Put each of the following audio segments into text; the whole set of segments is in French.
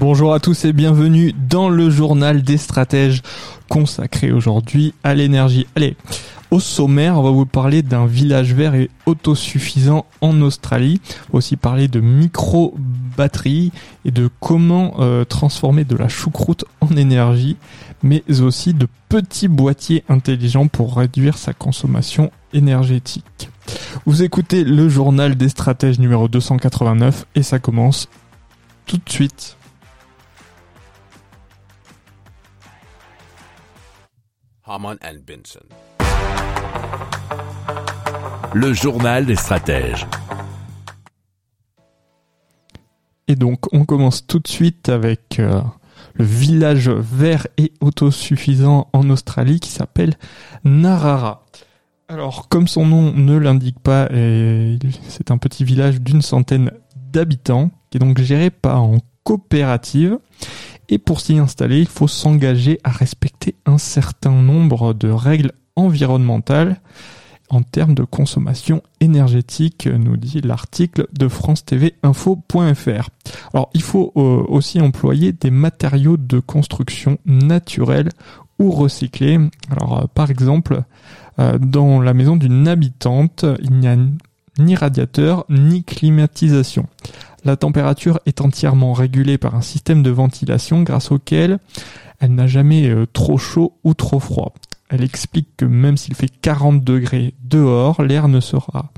Bonjour à tous et bienvenue dans le journal des stratèges consacré aujourd'hui à l'énergie. Allez, au sommaire, on va vous parler d'un village vert et autosuffisant en Australie. Aussi parler de micro-batteries et de comment euh, transformer de la choucroute en énergie, mais aussi de petits boîtiers intelligents pour réduire sa consommation énergétique. Vous écoutez le journal des stratèges numéro 289 et ça commence tout de suite. Le journal des stratèges. Et donc on commence tout de suite avec euh, le village vert et autosuffisant en Australie qui s'appelle Narara. Alors comme son nom ne l'indique pas, euh, c'est un petit village d'une centaine d'habitants qui est donc géré par en coopérative. Et pour s'y installer, il faut s'engager à respecter un certain nombre de règles environnementales en termes de consommation énergétique, nous dit l'article de France TV Info.fr. Alors, il faut euh, aussi employer des matériaux de construction naturels ou recyclés. Alors, euh, par exemple, euh, dans la maison d'une habitante, il n'y a ni radiateur ni climatisation. La température est entièrement régulée par un système de ventilation grâce auquel elle n'a jamais trop chaud ou trop froid. Elle explique que même s'il fait 40 degrés dehors, l'air ne sera,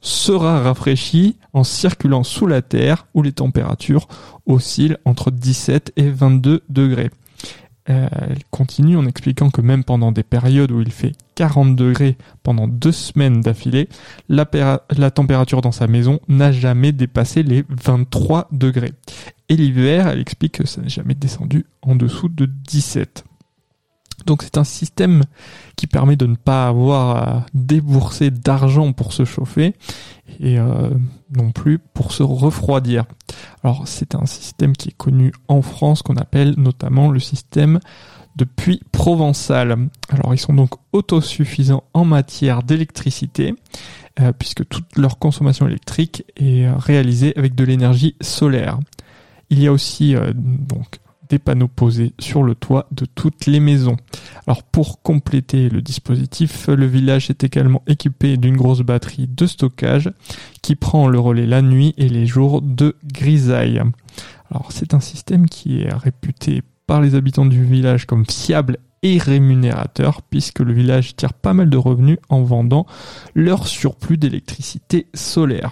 sera rafraîchi en circulant sous la Terre où les températures oscillent entre 17 et 22 degrés. Elle continue en expliquant que même pendant des périodes où il fait 40 degrés pendant deux semaines d'affilée, la, la, température dans sa maison n'a jamais dépassé les 23 degrés. Et l'hiver, elle explique que ça n'est jamais descendu en dessous de 17. Donc c'est un système qui permet de ne pas avoir à débourser d'argent pour se chauffer et euh, non plus pour se refroidir. Alors c'est un système qui est connu en France qu'on appelle notamment le système de puits provençal. Alors ils sont donc autosuffisants en matière d'électricité euh, puisque toute leur consommation électrique est réalisée avec de l'énergie solaire. Il y a aussi euh, donc des panneaux posés sur le toit de toutes les maisons. Alors pour compléter le dispositif, le village est également équipé d'une grosse batterie de stockage qui prend le relais la nuit et les jours de grisaille. Alors c'est un système qui est réputé par les habitants du village comme fiable et rémunérateur puisque le village tire pas mal de revenus en vendant leur surplus d'électricité solaire.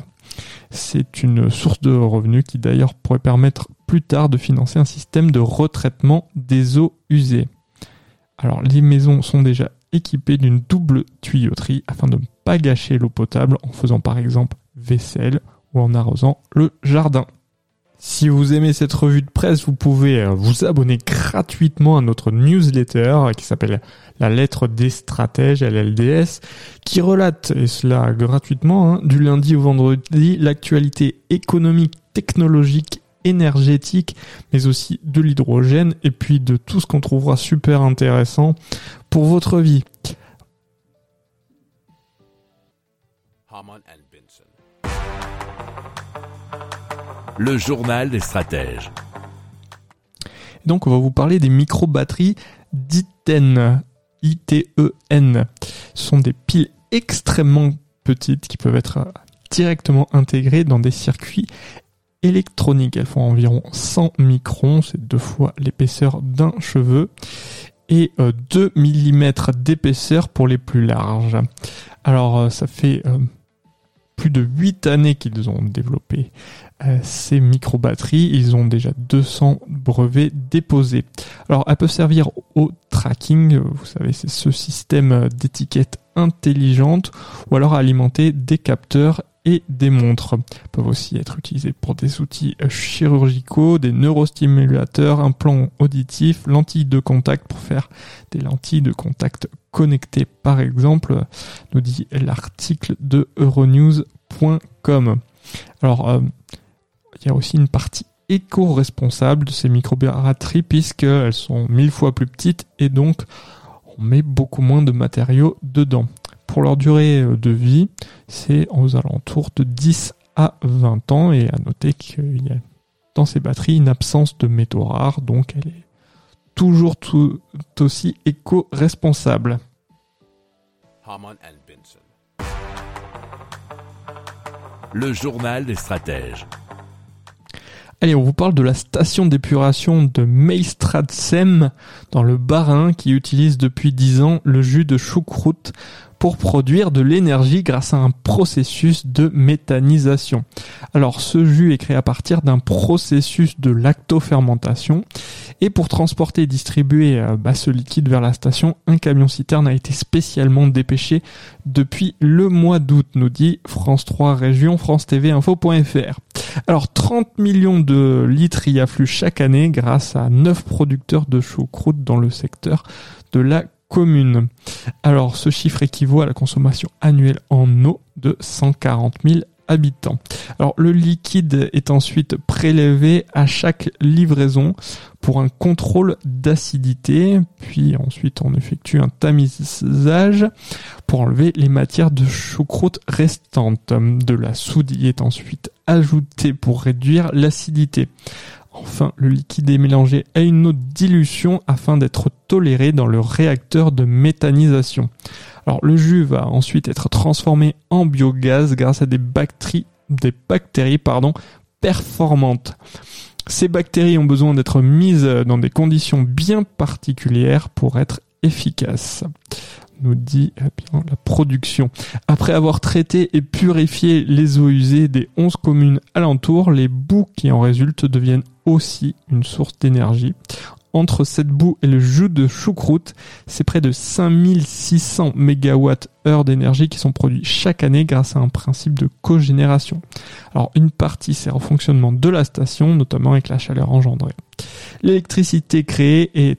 C'est une source de revenus qui d'ailleurs pourrait permettre plus tard de financer un système de retraitement des eaux usées. Alors les maisons sont déjà équipées d'une double tuyauterie afin de ne pas gâcher l'eau potable en faisant par exemple vaisselle ou en arrosant le jardin. Si vous aimez cette revue de presse, vous pouvez euh, vous abonner gratuitement à notre newsletter qui s'appelle La lettre des stratèges, LLDS, qui relate, et cela gratuitement, hein, du lundi au vendredi, l'actualité économique, technologique, énergétique, mais aussi de l'hydrogène, et puis de tout ce qu'on trouvera super intéressant pour votre vie. le journal des stratèges. Donc on va vous parler des micro-batteries d'ITEN. I-T-E-N. Ce sont des piles extrêmement petites qui peuvent être directement intégrées dans des circuits électroniques. Elles font environ 100 microns, c'est deux fois l'épaisseur d'un cheveu, et 2 euh, mm d'épaisseur pour les plus larges. Alors euh, ça fait euh, plus de 8 années qu'ils ont développé euh, ces micro-batteries. Ils ont déjà 200 brevets déposés. Alors, elles peuvent servir au tracking, vous savez, c'est ce système d'étiquette intelligente, ou alors alimenter des capteurs et des montres. Peuvent aussi être utilisés pour des outils chirurgicaux, des neurostimulateurs, implants auditifs, lentilles de contact pour faire des lentilles de contact connectées par exemple, nous dit l'article de euronews.com. Alors, euh, il y a aussi une partie éco-responsable de ces microbatteries puisqu'elles sont mille fois plus petites et donc on met beaucoup moins de matériaux dedans. Pour leur durée de vie, c'est aux alentours de 10 à 20 ans et à noter qu'il y a dans ces batteries une absence de métaux rares donc elle est toujours tout aussi éco-responsable. Le journal des stratèges. Allez, on vous parle de la station d'épuration de Meistradsem dans le Bas-Rhin qui utilise depuis 10 ans le jus de choucroute pour produire de l'énergie grâce à un processus de méthanisation. Alors ce jus est créé à partir d'un processus de lactofermentation et pour transporter et distribuer euh, bah, ce liquide vers la station, un camion citerne a été spécialement dépêché depuis le mois d'août, nous dit France 3 Région, France TV Info.fr. Alors 30 millions de litres y affluent chaque année grâce à 9 producteurs de choucroute dans le secteur de la commune. Alors ce chiffre équivaut à la consommation annuelle en eau de 140 000 habitants. Alors le liquide est ensuite prélevé à chaque livraison pour un contrôle d'acidité, puis ensuite on effectue un tamisage pour enlever les matières de choucroute restantes. De la soude y est ensuite ajoutée pour réduire l'acidité. Enfin, le liquide est mélangé à une de dilution afin d'être toléré dans le réacteur de méthanisation. Alors le jus va ensuite être transformé en biogaz grâce à des bactéries, des bactéries pardon, performantes. Ces bactéries ont besoin d'être mises dans des conditions bien particulières pour être efficaces nous dit eh la production. Après avoir traité et purifié les eaux usées des 11 communes alentours, les boues qui en résultent deviennent aussi une source d'énergie. Entre cette boue et le jus de choucroute, c'est près de 5600 MWh d'énergie qui sont produits chaque année grâce à un principe de cogénération. Alors une partie sert au fonctionnement de la station, notamment avec la chaleur engendrée. L'électricité créée est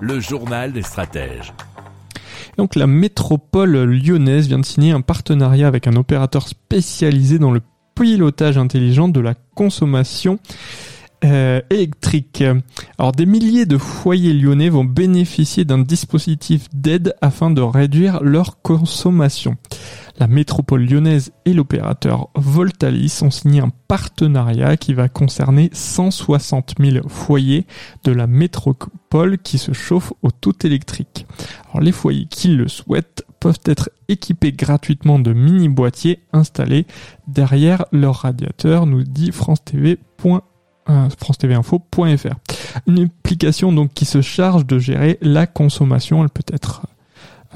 Le journal des stratèges. Donc la métropole lyonnaise vient de signer un partenariat avec un opérateur spécialisé dans le pilotage intelligent de la consommation euh, électrique. Alors des milliers de foyers lyonnais vont bénéficier d'un dispositif d'aide afin de réduire leur consommation. La métropole lyonnaise et l'opérateur Voltalis ont signé un partenariat qui va concerner 160 000 foyers de la métropole qui se chauffent au tout électrique. Les foyers qui le souhaitent peuvent être équipés gratuitement de mini boîtiers installés derrière leur radiateur, nous dit France TV france-tv-info.fr. Une application donc qui se charge de gérer la consommation, elle peut être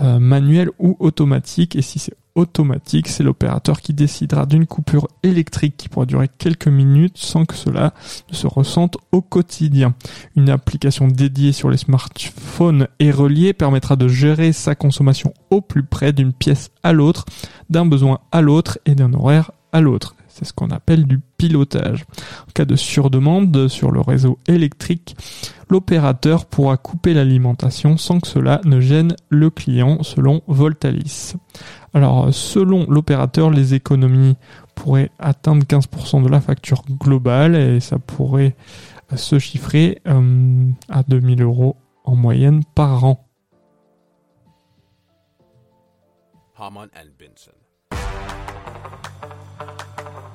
euh, manuelle ou automatique et si c'est automatique, c'est l'opérateur qui décidera d'une coupure électrique qui pourra durer quelques minutes sans que cela ne se ressente au quotidien. Une application dédiée sur les smartphones et reliée permettra de gérer sa consommation au plus près d'une pièce à l'autre, d'un besoin à l'autre et d'un horaire à l'autre. C'est ce qu'on appelle du pilotage. En cas de surdemande sur le réseau électrique, l'opérateur pourra couper l'alimentation sans que cela ne gêne le client selon Voltalis. Alors selon l'opérateur, les économies pourraient atteindre 15% de la facture globale et ça pourrait se chiffrer euh, à 2000 euros en moyenne par an.